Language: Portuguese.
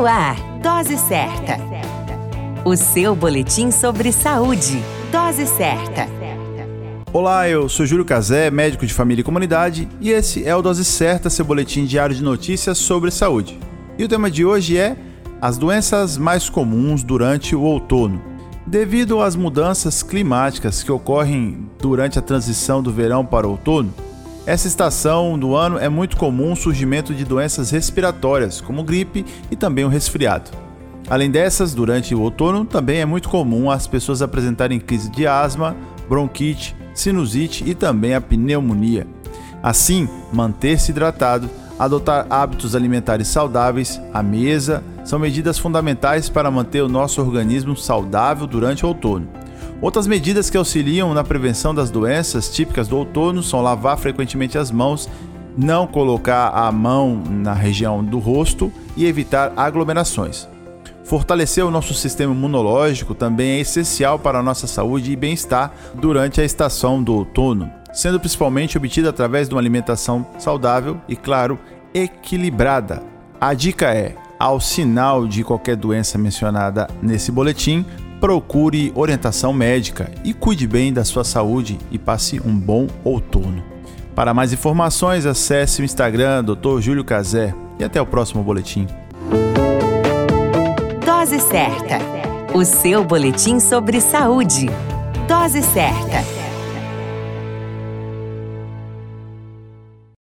No ar, Dose Certa. O seu boletim sobre saúde. Dose Certa. Olá, eu sou Júlio Cazé, médico de família e comunidade, e esse é o Dose Certa, seu boletim diário de notícias sobre saúde. E o tema de hoje é as doenças mais comuns durante o outono. Devido às mudanças climáticas que ocorrem durante a transição do verão para o outono, essa estação do ano é muito comum o surgimento de doenças respiratórias, como gripe e também o resfriado. Além dessas, durante o outono também é muito comum as pessoas apresentarem crise de asma, bronquite, sinusite e também a pneumonia. Assim, manter-se hidratado, adotar hábitos alimentares saudáveis à mesa são medidas fundamentais para manter o nosso organismo saudável durante o outono. Outras medidas que auxiliam na prevenção das doenças típicas do outono são lavar frequentemente as mãos, não colocar a mão na região do rosto e evitar aglomerações. Fortalecer o nosso sistema imunológico também é essencial para a nossa saúde e bem-estar durante a estação do outono, sendo principalmente obtida através de uma alimentação saudável e, claro, equilibrada. A dica é: ao sinal de qualquer doença mencionada nesse boletim, procure orientação médica e cuide bem da sua saúde e passe um bom outono. Para mais informações, acesse o Instagram Dr. Júlio Cazé e até o próximo boletim. Dose certa. O seu boletim sobre saúde. Dose certa.